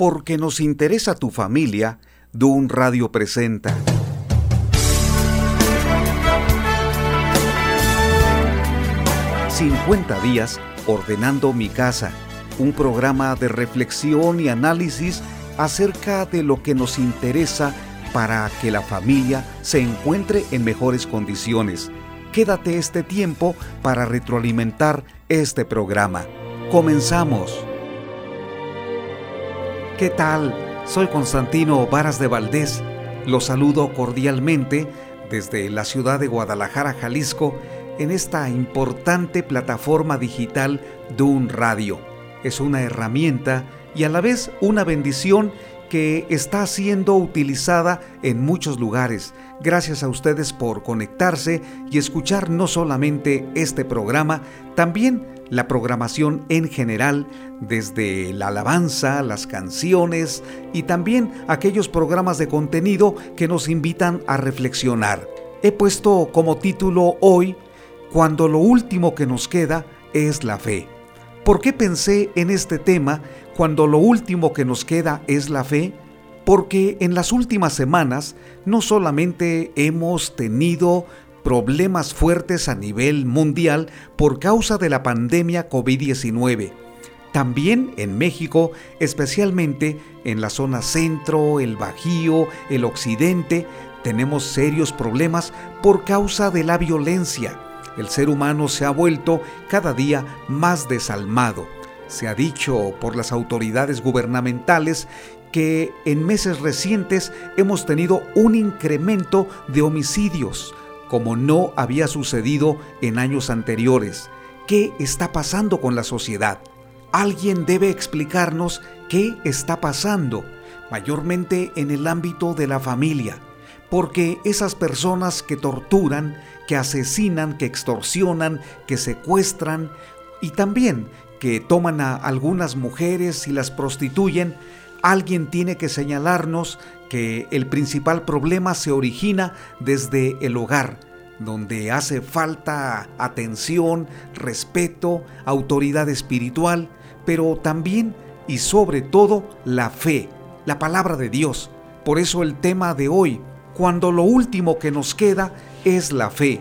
Porque nos interesa tu familia, Dun Radio presenta. ...50 días ordenando mi casa... ...un programa de reflexión y análisis... ...acerca de lo que nos interesa... ...para que la familia se encuentre en mejores condiciones... ...quédate este tiempo para retroalimentar este programa... ¡Comenzamos! ¿Qué tal? Soy Constantino Varas de Valdés. Los saludo cordialmente desde la ciudad de Guadalajara, Jalisco, en esta importante plataforma digital Dun Radio. Es una herramienta y a la vez una bendición que está siendo utilizada en muchos lugares. Gracias a ustedes por conectarse y escuchar no solamente este programa, también la programación en general, desde la alabanza, las canciones y también aquellos programas de contenido que nos invitan a reflexionar. He puesto como título hoy, Cuando lo último que nos queda es la fe. ¿Por qué pensé en este tema cuando lo último que nos queda es la fe? Porque en las últimas semanas no solamente hemos tenido problemas fuertes a nivel mundial por causa de la pandemia COVID-19. También en México, especialmente en la zona centro, el Bajío, el occidente, tenemos serios problemas por causa de la violencia. El ser humano se ha vuelto cada día más desalmado. Se ha dicho por las autoridades gubernamentales que en meses recientes hemos tenido un incremento de homicidios, como no había sucedido en años anteriores. ¿Qué está pasando con la sociedad? Alguien debe explicarnos qué está pasando, mayormente en el ámbito de la familia, porque esas personas que torturan, que asesinan, que extorsionan, que secuestran y también que toman a algunas mujeres y las prostituyen, alguien tiene que señalarnos que el principal problema se origina desde el hogar, donde hace falta atención, respeto, autoridad espiritual, pero también y sobre todo la fe, la palabra de Dios. Por eso el tema de hoy, cuando lo último que nos queda es la fe,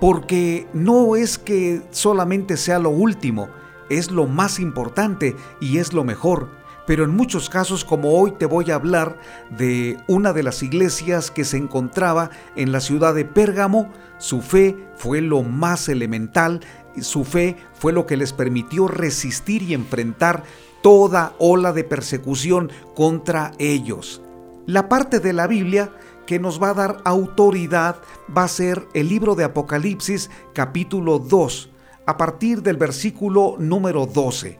porque no es que solamente sea lo último, es lo más importante y es lo mejor pero en muchos casos como hoy te voy a hablar de una de las iglesias que se encontraba en la ciudad de Pérgamo, su fe fue lo más elemental, su fe fue lo que les permitió resistir y enfrentar toda ola de persecución contra ellos. La parte de la Biblia que nos va a dar autoridad va a ser el libro de Apocalipsis capítulo 2, a partir del versículo número 12.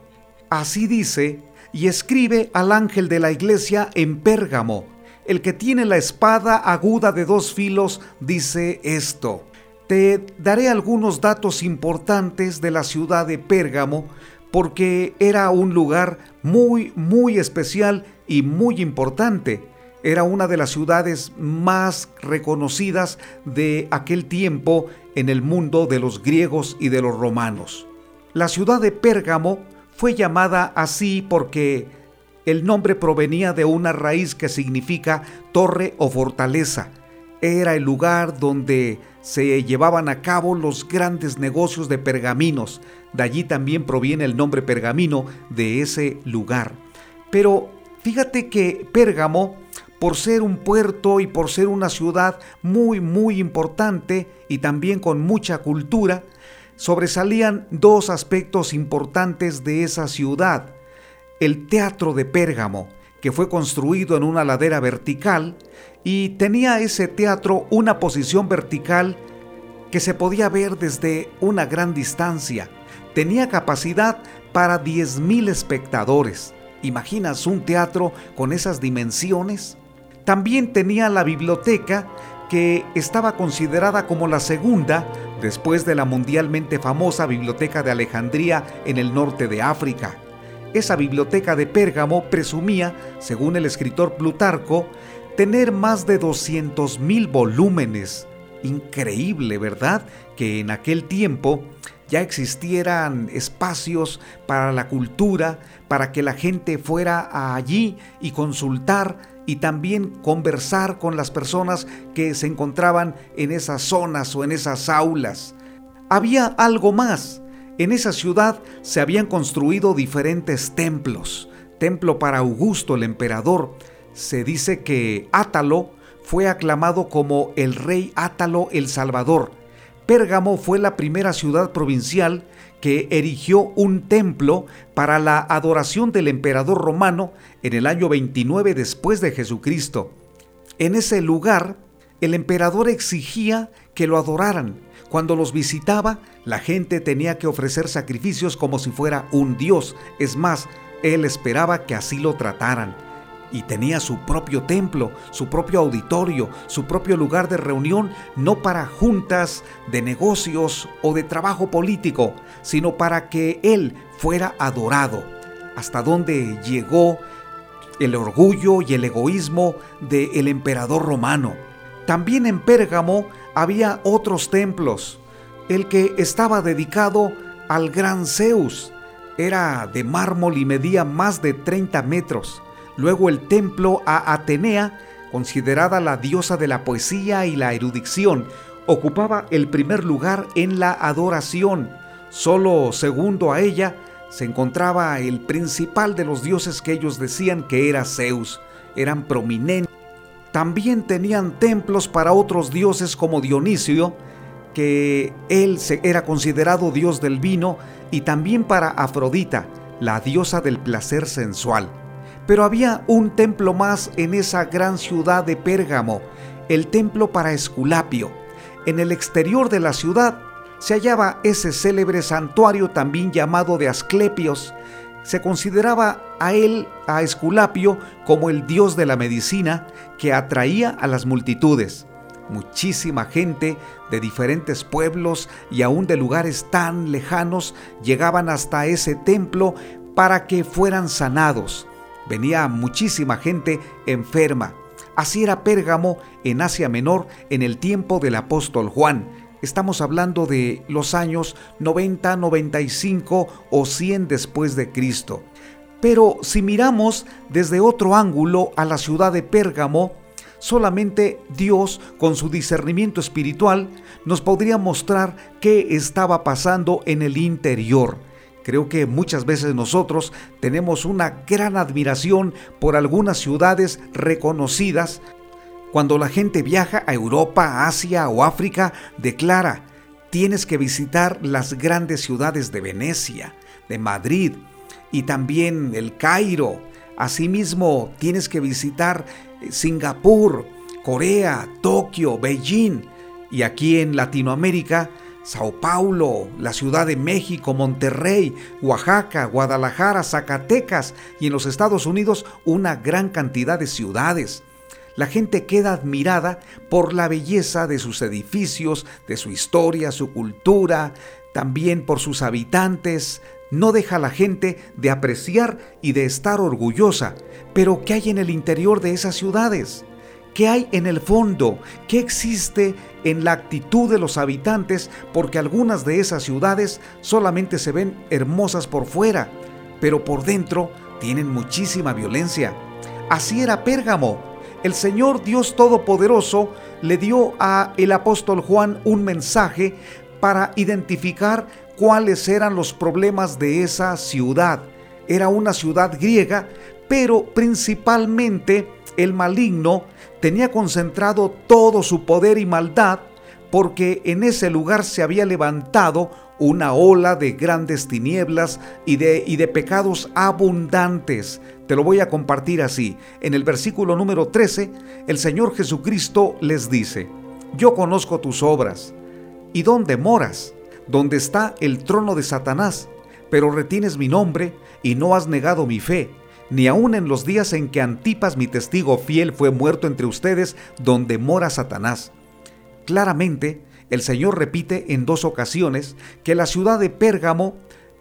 Así dice y escribe al ángel de la iglesia en Pérgamo. El que tiene la espada aguda de dos filos dice esto. Te daré algunos datos importantes de la ciudad de Pérgamo porque era un lugar muy, muy especial y muy importante. Era una de las ciudades más reconocidas de aquel tiempo en el mundo de los griegos y de los romanos. La ciudad de Pérgamo fue llamada así porque el nombre provenía de una raíz que significa torre o fortaleza. Era el lugar donde se llevaban a cabo los grandes negocios de pergaminos. De allí también proviene el nombre pergamino de ese lugar. Pero fíjate que Pérgamo, por ser un puerto y por ser una ciudad muy, muy importante y también con mucha cultura, sobresalían dos aspectos importantes de esa ciudad. El teatro de Pérgamo, que fue construido en una ladera vertical, y tenía ese teatro una posición vertical que se podía ver desde una gran distancia. Tenía capacidad para 10.000 espectadores. ¿Imaginas un teatro con esas dimensiones? También tenía la biblioteca que estaba considerada como la segunda después de la mundialmente famosa Biblioteca de Alejandría en el norte de África. Esa biblioteca de Pérgamo presumía, según el escritor Plutarco, tener más de 200.000 volúmenes. Increíble, ¿verdad? Que en aquel tiempo ya existieran espacios para la cultura, para que la gente fuera allí y consultar y también conversar con las personas que se encontraban en esas zonas o en esas aulas. Había algo más. En esa ciudad se habían construido diferentes templos. Templo para Augusto el emperador. Se dice que Átalo fue aclamado como el rey Átalo el Salvador. Pérgamo fue la primera ciudad provincial que erigió un templo para la adoración del emperador romano en el año 29 después de Jesucristo. En ese lugar, el emperador exigía que lo adoraran. Cuando los visitaba, la gente tenía que ofrecer sacrificios como si fuera un dios. Es más, él esperaba que así lo trataran y tenía su propio templo, su propio auditorio, su propio lugar de reunión, no para juntas de negocios o de trabajo político, sino para que Él fuera adorado. Hasta donde llegó el orgullo y el egoísmo del emperador romano. También en Pérgamo había otros templos. El que estaba dedicado al gran Zeus era de mármol y medía más de 30 metros Luego el templo a Atenea, considerada la diosa de la poesía y la erudición, ocupaba el primer lugar en la adoración. Solo segundo a ella se encontraba el principal de los dioses que ellos decían que era Zeus. Eran prominentes. También tenían templos para otros dioses como Dionisio, que él era considerado dios del vino, y también para Afrodita, la diosa del placer sensual. Pero había un templo más en esa gran ciudad de Pérgamo, el templo para Esculapio. En el exterior de la ciudad se hallaba ese célebre santuario también llamado de Asclepios. Se consideraba a él, a Esculapio, como el dios de la medicina que atraía a las multitudes. Muchísima gente de diferentes pueblos y aún de lugares tan lejanos llegaban hasta ese templo para que fueran sanados venía muchísima gente enferma. Así era Pérgamo en Asia Menor en el tiempo del apóstol Juan. Estamos hablando de los años 90, 95 o 100 después de Cristo. Pero si miramos desde otro ángulo a la ciudad de Pérgamo, solamente Dios, con su discernimiento espiritual, nos podría mostrar qué estaba pasando en el interior Creo que muchas veces nosotros tenemos una gran admiración por algunas ciudades reconocidas. Cuando la gente viaja a Europa, Asia o África, declara, tienes que visitar las grandes ciudades de Venecia, de Madrid y también el Cairo. Asimismo, tienes que visitar eh, Singapur, Corea, Tokio, Beijing. Y aquí en Latinoamérica, Sao Paulo, la Ciudad de México, Monterrey, Oaxaca, Guadalajara, Zacatecas y en los Estados Unidos una gran cantidad de ciudades. La gente queda admirada por la belleza de sus edificios, de su historia, su cultura, también por sus habitantes. No deja la gente de apreciar y de estar orgullosa. Pero ¿qué hay en el interior de esas ciudades? ¿Qué hay en el fondo? ¿Qué existe en la actitud de los habitantes? Porque algunas de esas ciudades solamente se ven hermosas por fuera, pero por dentro tienen muchísima violencia. Así era Pérgamo. El Señor Dios Todopoderoso le dio a el apóstol Juan un mensaje para identificar cuáles eran los problemas de esa ciudad. Era una ciudad griega, pero principalmente el maligno tenía concentrado todo su poder y maldad porque en ese lugar se había levantado una ola de grandes tinieblas y de, pecados abundantes. Te lo voy a compartir así. En el versículo número 13, el Señor Jesucristo les dice, yo conozco tus obras. ¿Y dónde moras? Donde está el trono de Satanás, pero retienes mi nombre y no has negado mi fe ni aun en los días en que Antipas, mi testigo fiel, fue muerto entre ustedes, donde mora Satanás. Claramente, el Señor repite en dos ocasiones que la ciudad de Pérgamo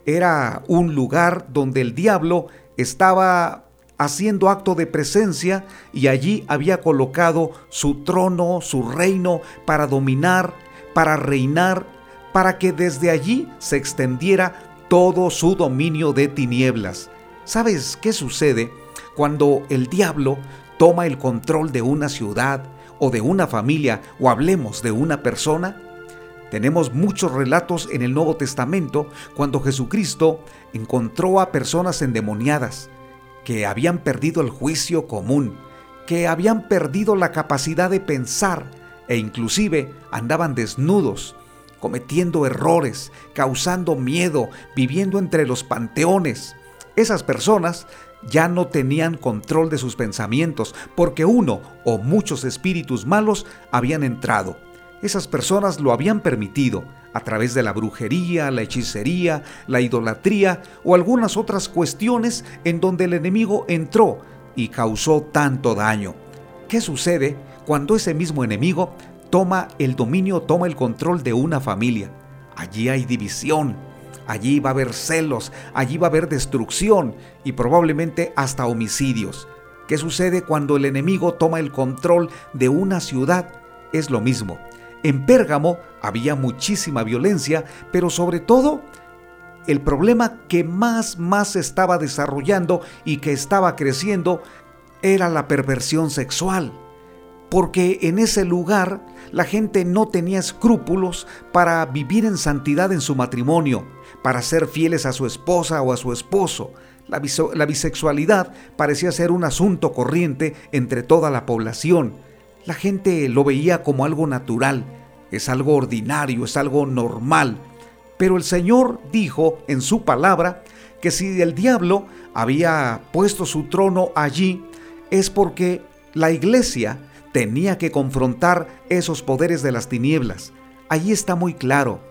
era un lugar donde el diablo estaba haciendo acto de presencia y allí había colocado su trono, su reino, para dominar, para reinar, para que desde allí se extendiera todo su dominio de tinieblas. ¿Sabes qué sucede cuando el diablo toma el control de una ciudad o de una familia o hablemos de una persona? Tenemos muchos relatos en el Nuevo Testamento cuando Jesucristo encontró a personas endemoniadas que habían perdido el juicio común, que habían perdido la capacidad de pensar e inclusive andaban desnudos, cometiendo errores, causando miedo, viviendo entre los panteones. Esas personas ya no tenían control de sus pensamientos porque uno o muchos espíritus malos habían entrado esas personas lo habían permitido a través de la brujería, la hechicería, la idolatría o algunas otras cuestiones en donde el enemigo entró y causó tanto daño. ¿Qué sucede cuando ese mismo enemigo toma el dominio, toma el control de una familia? Allí hay división, allí va a haber celos, allí va a haber destrucción y probablemente hasta homicidios. ¿Qué sucede cuando el enemigo toma el control de una ciudad? Es lo mismo. En Pérgamo había muchísima violencia, pero sobre todo el problema que más más estaba desarrollando y que estaba creciendo era la perversión sexual. Porque en ese lugar la gente no tenía escrúpulos para vivir en santidad en su matrimonio, para ser fieles a su esposa o a su esposo. La, bisexualidad parecía ser un asunto corriente entre toda la población la gente lo veía como algo natural, es algo ordinario, es algo normal. Pero el Señor dijo en su palabra que si el diablo había puesto su trono allí, es porque la iglesia tenía que confrontar esos poderes de las tinieblas. Allí está muy claro.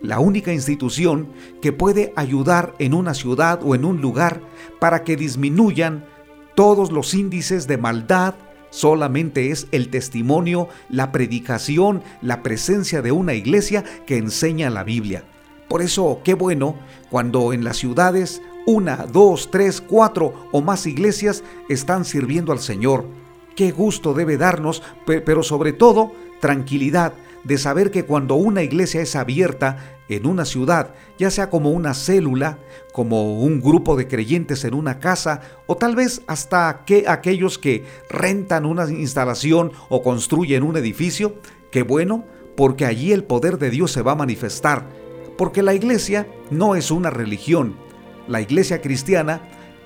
La única institución que puede ayudar en una ciudad o en un lugar para que disminuyan todos los índices de maldad, Solamente es el testimonio, la predicación, la presencia de una iglesia que enseña la Biblia. Por eso, qué bueno cuando en las ciudades una, dos, tres, cuatro o más iglesias están sirviendo al Señor. Qué gusto debe darnos, pero sobre todo tranquilidad de saber que cuando una iglesia es abierta en una ciudad, ya sea como una célula, como un grupo de creyentes en una casa, o tal vez hasta que aquellos que rentan una instalación o construyen un edificio, qué bueno, porque allí el poder de Dios se va a manifestar, porque la iglesia no es una religión, la iglesia cristiana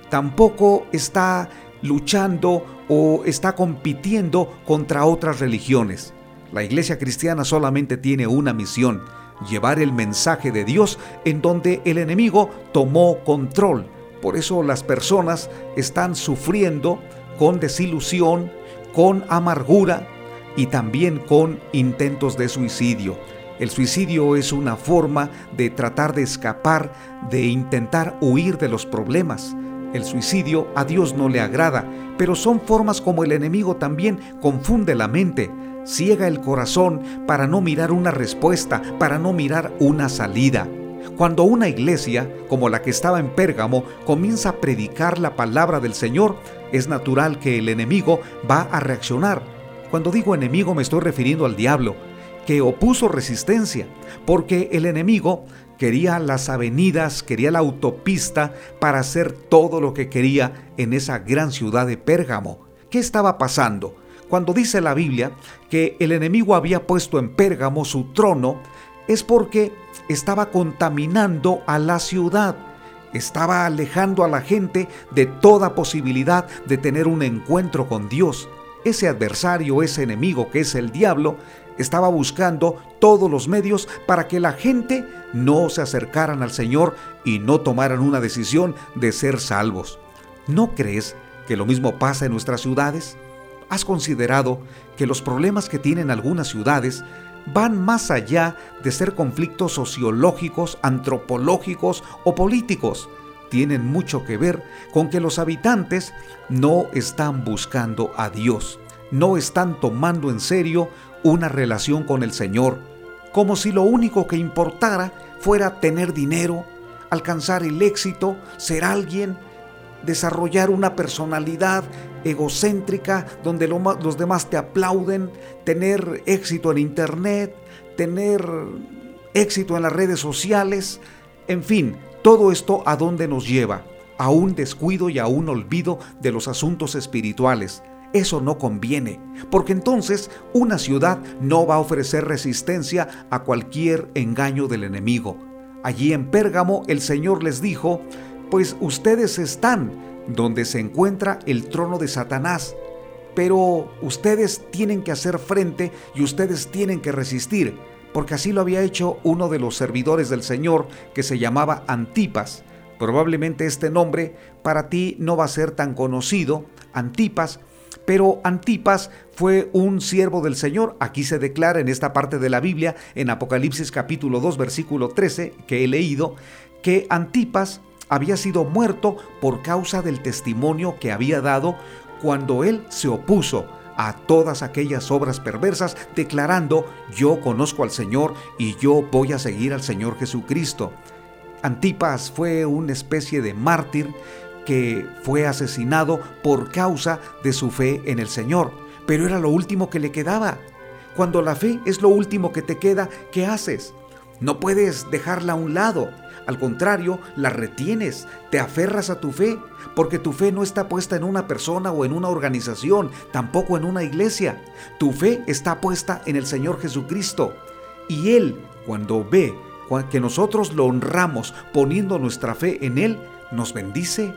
tampoco está luchando o está compitiendo contra otras religiones. La iglesia cristiana solamente tiene una misión, llevar el mensaje de Dios en donde el enemigo tomó control. Por eso las personas están sufriendo con desilusión, con amargura y también con intentos de suicidio. El suicidio es una forma de tratar de escapar, de intentar huir de los problemas. El suicidio a Dios no le agrada, pero son formas como el enemigo también confunde la mente, ciega el corazón para no mirar una respuesta, para no mirar una salida. Cuando una iglesia, como la que estaba en Pérgamo, comienza a predicar la palabra del Señor, es natural que el enemigo va a reaccionar. Cuando digo enemigo me estoy refiriendo al diablo, que opuso resistencia, porque el enemigo quería las avenidas, quería la autopista para hacer todo lo que quería en esa gran ciudad de Pérgamo. ¿Qué estaba pasando? Cuando dice la Biblia que el enemigo había puesto en Pérgamo su trono, es porque estaba contaminando a la ciudad, estaba alejando a la gente de toda posibilidad de tener un encuentro con Dios. Ese adversario, ese enemigo que es el diablo, estaba buscando todos los medios para que la gente no se acercaran al Señor y no tomaran una decisión de ser salvos. ¿No crees que lo mismo pasa en nuestras ciudades? ¿Has considerado que los problemas que tienen algunas ciudades van más allá de ser conflictos sociológicos, antropológicos o políticos? Tienen mucho que ver con que los habitantes no están buscando a Dios, no están tomando en serio una relación con el Señor, como si lo único que importara fuera tener dinero, alcanzar el éxito, ser alguien, desarrollar una personalidad egocéntrica donde los demás te aplauden, tener éxito en internet, tener éxito en las redes sociales, en fin, todo esto a dónde nos lleva? A un descuido y a un olvido de los asuntos espirituales. Eso no conviene, porque entonces una ciudad no va a ofrecer resistencia a cualquier engaño del enemigo. Allí en Pérgamo el Señor les dijo, pues ustedes están donde se encuentra el trono de Satanás, pero ustedes tienen que hacer frente y ustedes tienen que resistir, porque así lo había hecho uno de los servidores del Señor que se llamaba Antipas. Probablemente este nombre para ti no va a ser tan conocido, Antipas, pero Antipas fue un siervo del Señor. Aquí se declara en esta parte de la Biblia, en Apocalipsis capítulo 2, versículo 13, que he leído, que Antipas había sido muerto por causa del testimonio que había dado cuando él se opuso a todas aquellas obras perversas, declarando, yo conozco al Señor y yo voy a seguir al Señor Jesucristo. Antipas fue una especie de mártir que fue asesinado por causa de su fe en el Señor. Pero era lo último que le quedaba. Cuando la fe es lo último que te queda, ¿qué haces? No puedes dejarla a un lado. Al contrario, la retienes, te aferras a tu fe, porque tu fe no está puesta en una persona o en una organización, tampoco en una iglesia. Tu fe está puesta en el Señor Jesucristo. Y Él, cuando ve que nosotros lo honramos poniendo nuestra fe en Él, nos bendice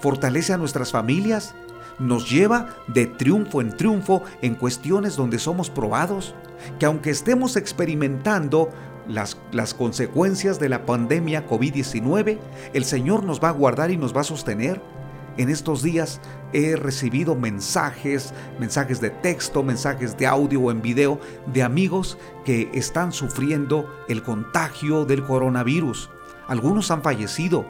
fortalece a nuestras familias, nos lleva de triunfo en triunfo en cuestiones donde somos probados, que aunque estemos experimentando las, las consecuencias de la pandemia COVID-19, el Señor nos va a guardar y nos va a sostener. En estos días he recibido mensajes, mensajes de texto, mensajes de audio o en video de amigos que están sufriendo el contagio del coronavirus. Algunos han fallecido.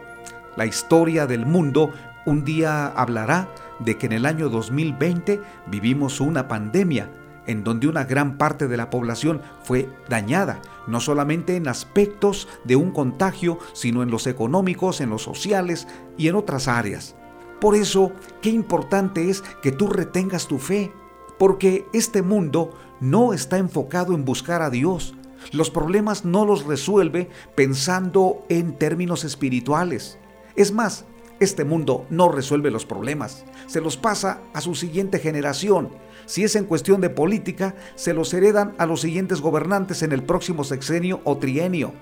La historia del mundo un día hablará de que en el año 2020 vivimos una pandemia en donde una gran parte de la población fue dañada, no solamente en aspectos de un contagio, sino en los económicos, en los sociales y en otras áreas. Por eso, qué importante es que tú retengas tu fe, porque este mundo no está enfocado en buscar a Dios. Los problemas no los resuelve pensando en términos espirituales. Es más, este mundo no resuelve los problemas, se los pasa a su siguiente generación. Si es en cuestión de política, se los heredan a los siguientes gobernantes en el próximo sexenio o trienio.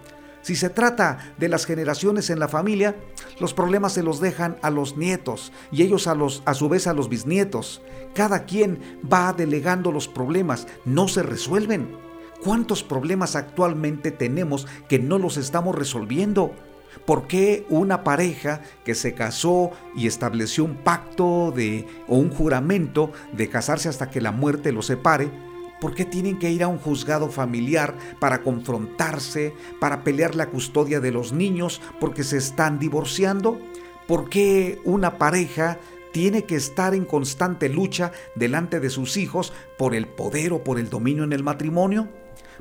Si se trata de las generaciones en la familia, los problemas se los dejan a los nietos y ellos a, los, a su vez a los bisnietos. Cada quien va delegando los problemas, no se resuelven. ¿Cuántos problemas actualmente tenemos que no los estamos resolviendo? ¿Por qué una pareja que se casó y estableció un pacto de, o un juramento de casarse hasta que la muerte los separe? ¿Por qué tienen que ir a un juzgado familiar para confrontarse, para pelear la custodia de los niños porque se están divorciando? ¿Por qué una pareja tiene que estar en constante lucha delante de sus hijos por el poder o por el dominio en el matrimonio?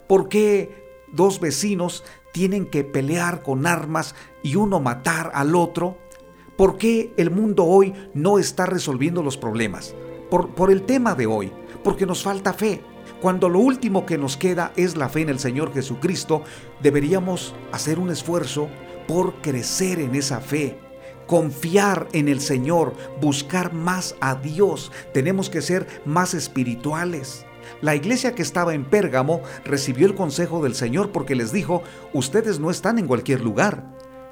¿Por qué dos vecinos tienen que pelear con armas y uno matar al otro? ¿Por qué el mundo hoy no está resolviendo los problemas? Por, por el tema de hoy, porque nos falta fe. Cuando lo último que nos queda es la fe en el Señor Jesucristo, deberíamos hacer un esfuerzo por crecer en esa fe, confiar en el Señor, buscar más a Dios. Tenemos que ser más espirituales. La iglesia que estaba en Pérgamo recibió el consejo del Señor porque les dijo, ustedes no están en cualquier lugar.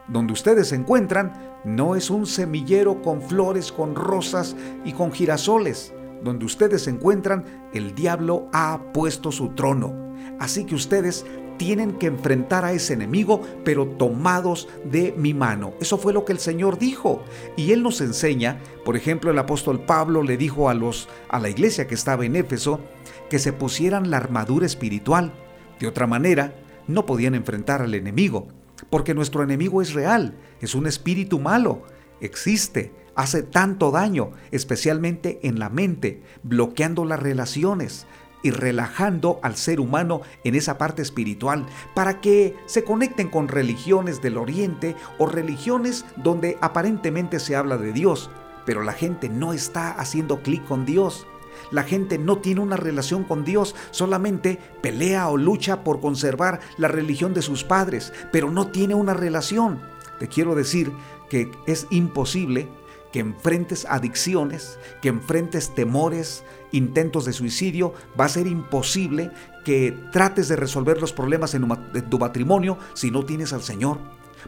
Donde ustedes se encuentran no es un semillero con flores, con rosas y con girasoles. Donde ustedes se encuentran, el diablo ha puesto su trono. Así que ustedes tienen que enfrentar a ese enemigo, pero tomados de mi mano. Eso fue lo que el Señor dijo. Y Él nos enseña, por ejemplo, el apóstol Pablo le dijo a, los, a la iglesia que estaba en Éfeso que se pusieran la armadura espiritual. De otra manera, no podían enfrentar al enemigo, porque nuestro enemigo es real, es un espíritu malo, existe, hace tanto daño, especialmente en la mente, bloqueando las relaciones, y relajando al ser humano en esa parte espiritual para que se conecten con religiones del oriente o religiones donde aparentemente se habla de Dios, pero la gente no está haciendo clic con Dios. La gente no tiene una relación con Dios, solamente pelea o lucha por conservar la religión de sus padres, pero no tiene una relación. Te quiero decir que es imposible que enfrentes adicciones, que enfrentes temores, intentos de suicidio, va a ser imposible que trates de resolver los problemas en tu matrimonio si no tienes al Señor.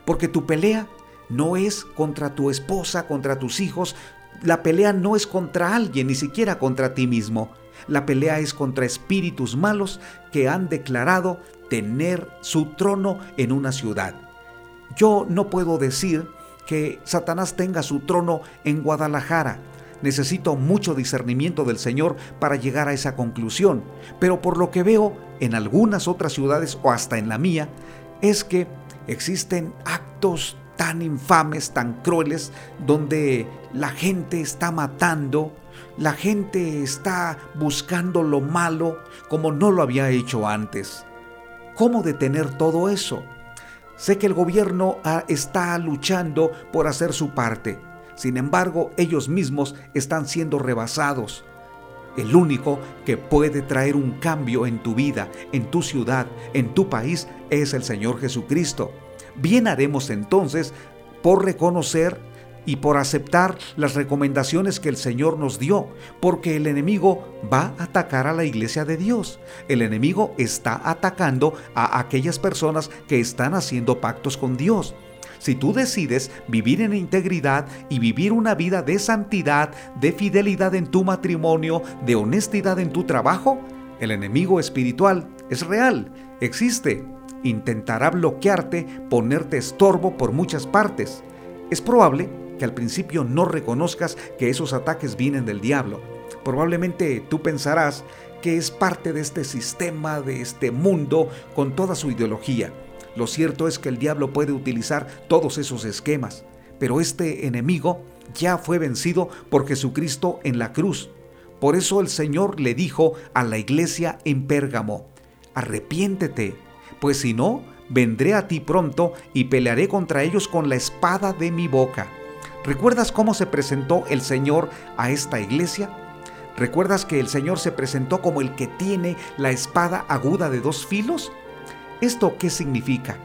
Porque tu pelea no es contra tu esposa, contra tus hijos, la pelea no es contra alguien, ni siquiera contra ti mismo. La pelea es contra espíritus malos que han declarado tener su trono en una ciudad. Yo no puedo decir que Satanás tenga su trono en Guadalajara. Necesito mucho discernimiento del Señor para llegar a esa conclusión. Pero por lo que veo en algunas otras ciudades o hasta en la mía, es que existen actos tan infames, tan crueles, donde la gente está matando, la gente está buscando lo malo como no lo había hecho antes. ¿Cómo detener todo eso? Sé que el gobierno está luchando por hacer su parte. Sin embargo, ellos mismos están siendo rebasados. El único que puede traer un cambio en tu vida, en tu ciudad, en tu país, es el Señor Jesucristo. Bien haremos entonces por reconocer y por aceptar las recomendaciones que el Señor nos dio, porque el enemigo va a atacar a la iglesia de Dios. El enemigo está atacando a aquellas personas que están haciendo pactos con Dios. Si tú decides vivir en integridad y vivir una vida de santidad, de fidelidad en tu matrimonio, de honestidad en tu trabajo, el enemigo espiritual es real, existe intentará bloquearte, ponerte estorbo por muchas partes. Es probable que al principio no reconozcas que esos ataques vienen del diablo. Probablemente tú pensarás que es parte de este sistema, de este mundo, con toda su ideología. Lo cierto es que el diablo puede utilizar todos esos esquemas, pero este enemigo ya fue vencido por Jesucristo en la cruz. Por eso el Señor le dijo a la iglesia en Pérgamo, arrepiéntete, pues si no, vendré a ti pronto y pelearé contra ellos con la espada de mi boca. ¿Recuerdas cómo se presentó el Señor a esta iglesia? ¿Recuerdas que el Señor se presentó como el que tiene la espada aguda de dos filos? ¿Esto qué significa?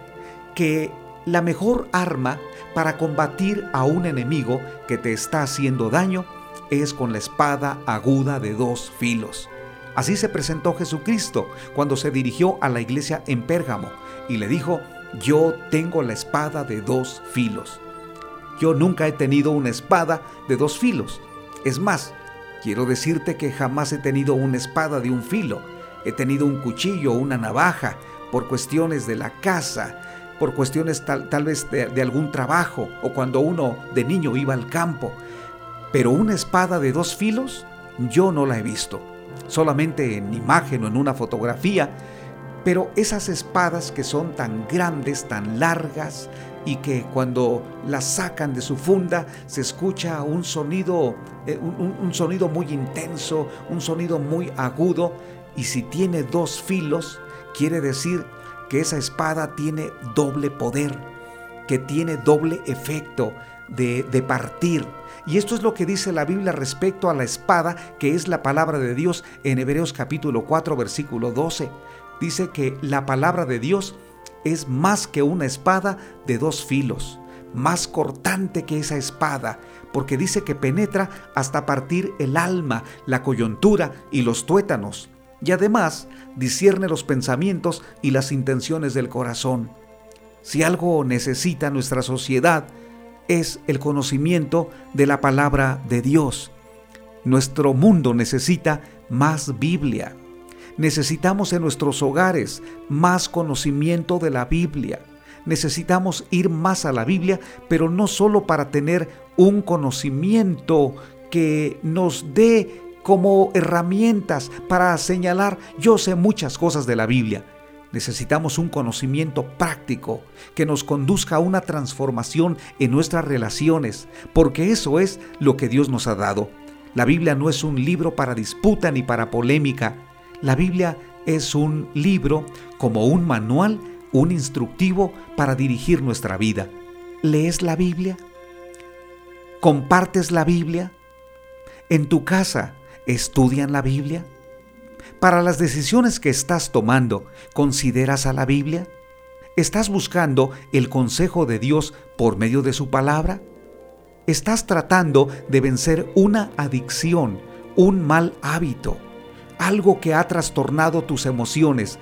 Que la mejor arma para combatir a un enemigo que te está haciendo daño es con la espada aguda de dos filos. Así se presentó Jesucristo cuando se dirigió a la iglesia en Pérgamo y le dijo, yo tengo la espada de dos filos. Yo nunca he tenido una espada de dos filos. Es más, quiero decirte que jamás he tenido una espada de un filo. He tenido un cuchillo una navaja por cuestiones de la casa, por cuestiones tal, vez de, de algún trabajo o cuando uno de niño iba al campo. Pero una espada de dos filos, yo no la he visto solamente en imagen o en una fotografía, pero esas espadas que son tan grandes, tan largas, y que cuando las sacan de su funda se escucha un sonido, eh, un, sonido muy intenso, un sonido muy agudo, y si tiene dos filos, quiere decir que esa espada tiene doble poder, que tiene doble efecto de, de partir, y esto es lo que dice la Biblia respecto a la espada, que es la palabra de Dios en Hebreos capítulo 4, versículo 12. Dice que la palabra de Dios es más que una espada de dos filos, más cortante que esa espada, porque dice que penetra hasta partir el alma, la coyuntura y los tuétanos, y además discierne los pensamientos y las intenciones del corazón. Si algo necesita nuestra sociedad, es el conocimiento de la palabra de Dios. Nuestro mundo necesita más Biblia. Necesitamos en nuestros hogares más conocimiento de la Biblia. Necesitamos ir más a la Biblia, pero no solo para tener un conocimiento que nos dé como herramientas para señalar, yo sé muchas cosas de la Biblia, Necesitamos un conocimiento práctico que nos conduzca a una transformación en nuestras relaciones, porque eso es lo que Dios nos ha dado. La Biblia no es un libro para disputa ni para polémica. La Biblia es un libro como un manual, un instructivo para dirigir nuestra vida. ¿Lees la Biblia? ¿Compartes la Biblia? En tu casa, estudian la Biblia? Para las decisiones que estás tomando, ¿consideras a la Biblia? ¿Estás buscando el consejo de Dios por medio de su palabra? ¿Estás tratando de vencer una adicción, un mal hábito, algo que ha trastornado tus emociones,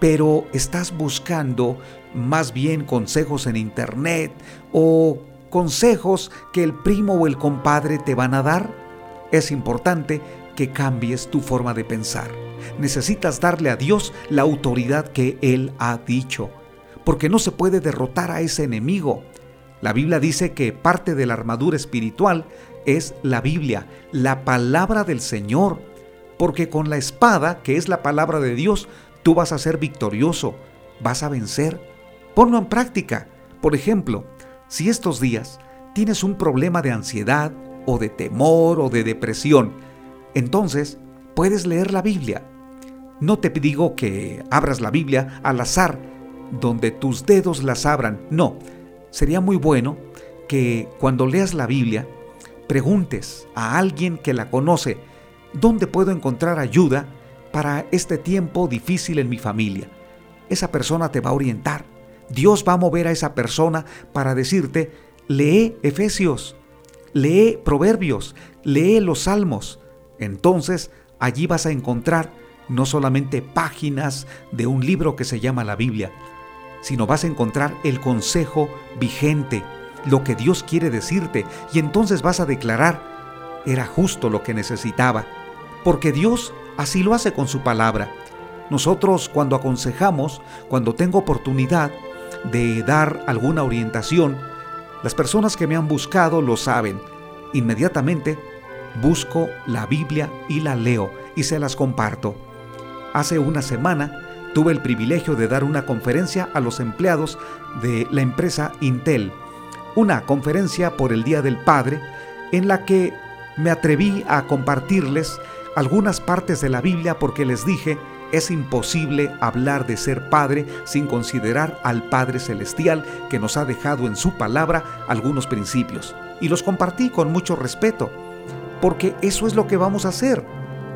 pero estás buscando más bien consejos en internet o consejos que el primo o el compadre te van a dar? Es importante que cambies tu forma de pensar. Necesitas darle a Dios la autoridad que Él ha dicho, porque no se puede derrotar a ese enemigo. La Biblia dice que parte de la armadura espiritual es la Biblia, la palabra del Señor, porque con la espada, que es la palabra de Dios, tú vas a ser victorioso, vas a vencer. Ponlo en práctica. Por ejemplo, si estos días tienes un problema de ansiedad o de temor o de depresión, entonces puedes leer la Biblia. No te digo que abras la Biblia al azar, donde tus dedos las abran. No, sería muy bueno que cuando leas la Biblia, preguntes a alguien que la conoce, ¿dónde puedo encontrar ayuda para este tiempo difícil en mi familia? Esa persona te va a orientar. Dios va a mover a esa persona para decirte, lee Efesios, lee Proverbios, lee los Salmos. Entonces allí vas a encontrar no solamente páginas de un libro que se llama la Biblia, sino vas a encontrar el consejo vigente, lo que Dios quiere decirte, y entonces vas a declarar, era justo lo que necesitaba, porque Dios así lo hace con su palabra. Nosotros cuando aconsejamos, cuando tengo oportunidad de dar alguna orientación, las personas que me han buscado lo saben. Inmediatamente busco la Biblia y la leo y se las comparto. Hace una semana tuve el privilegio de dar una conferencia a los empleados de la empresa Intel, una conferencia por el Día del Padre en la que me atreví a compartirles algunas partes de la Biblia porque les dije, es imposible hablar de ser Padre sin considerar al Padre Celestial que nos ha dejado en su palabra algunos principios. Y los compartí con mucho respeto, porque eso es lo que vamos a hacer.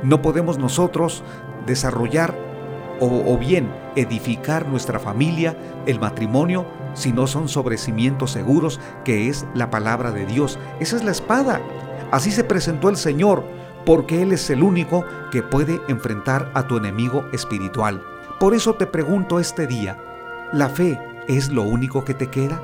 No podemos nosotros desarrollar o, bien edificar nuestra familia, el matrimonio, si no son sobre cimientos seguros, que es la palabra de Dios. Esa es la espada. Así se presentó el Señor, porque Él es el único que puede enfrentar a tu enemigo espiritual. Por eso te pregunto este día, ¿la fe es lo único que te queda?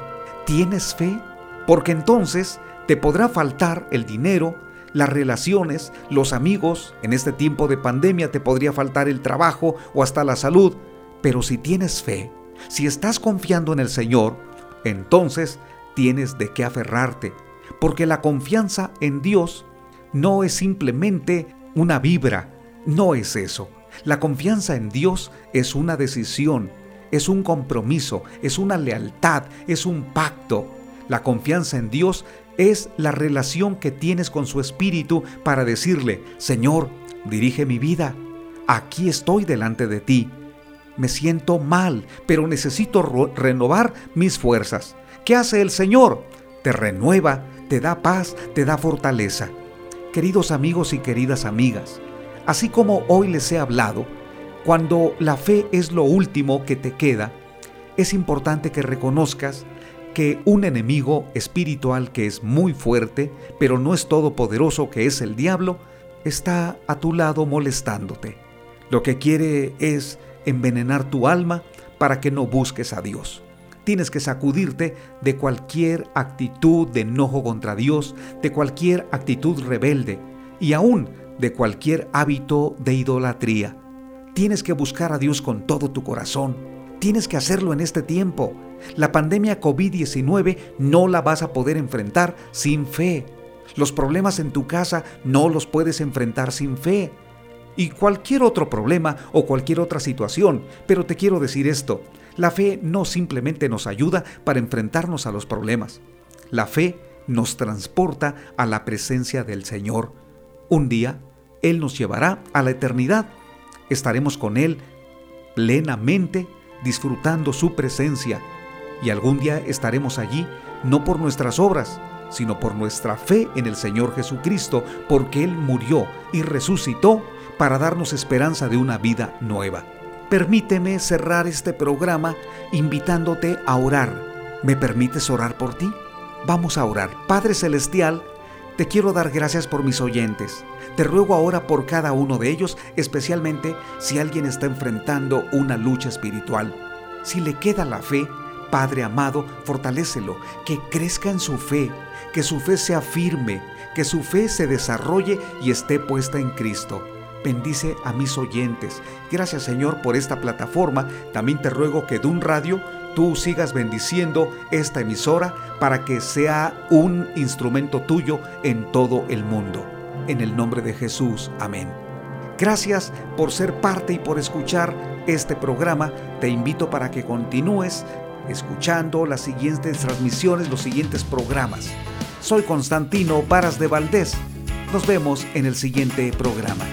¿Tienes fe? Porque entonces te podrá faltar el dinero, las relaciones, los amigos, en este tiempo de pandemia te podría faltar el trabajo o hasta la salud, pero si tienes fe, si estás confiando en el Señor, entonces tienes de qué aferrarte, porque la confianza en Dios no es simplemente una vibra, no es eso. La confianza en Dios es una decisión, es un compromiso, es una lealtad, es un pacto. La confianza en Dios es la relación que tienes con su Espíritu para decirle, Señor, dirige mi vida, aquí estoy delante de ti. Me siento mal, pero necesito renovar mis fuerzas. ¿Qué hace el Señor? Te renueva, te da paz, te da fortaleza. Queridos amigos y queridas amigas, así como hoy les he hablado, cuando la fe es lo último que te queda, es importante que reconozcas que un enemigo espiritual que es muy fuerte, pero no es todopoderoso, que es el diablo, está a tu lado molestándote. Lo que quiere es envenenar tu alma para que no busques a Dios. Tienes que sacudirte de cualquier actitud de enojo contra Dios, de cualquier actitud rebelde y aún de cualquier hábito de idolatría. Tienes que buscar a Dios con todo tu corazón. Tienes que hacerlo en este tiempo. La pandemia COVID-19 no la vas a poder enfrentar sin fe. Los problemas en tu casa no los puedes enfrentar sin fe. Y cualquier otro problema o cualquier otra situación. Pero te quiero decir esto, la fe no simplemente nos ayuda para enfrentarnos a los problemas. La fe nos transporta a la presencia del Señor. Un día, Él nos llevará a la eternidad. Estaremos con Él plenamente disfrutando su presencia y algún día estaremos allí no por nuestras obras, sino por nuestra fe en el Señor Jesucristo, porque Él murió y resucitó para darnos esperanza de una vida nueva. Permíteme cerrar este programa invitándote a orar. ¿Me permites orar por ti? Vamos a orar. Padre Celestial, te quiero dar gracias por mis oyentes. Te ruego ahora por cada uno de ellos, especialmente si alguien está enfrentando una lucha espiritual. Si le queda la fe, Padre amado, fortalécelo, que crezca en su fe, que su fe sea firme, que su fe se desarrolle y esté puesta en Cristo. Bendice a mis oyentes. Gracias Señor por esta plataforma. También te ruego que de un radio tú sigas bendiciendo esta emisora para que sea un instrumento tuyo en todo el mundo. En el nombre de Jesús. Amén. Gracias por ser parte y por escuchar este programa. Te invito para que continúes escuchando las siguientes transmisiones, los siguientes programas. Soy Constantino Varas de Valdés. Nos vemos en el siguiente programa.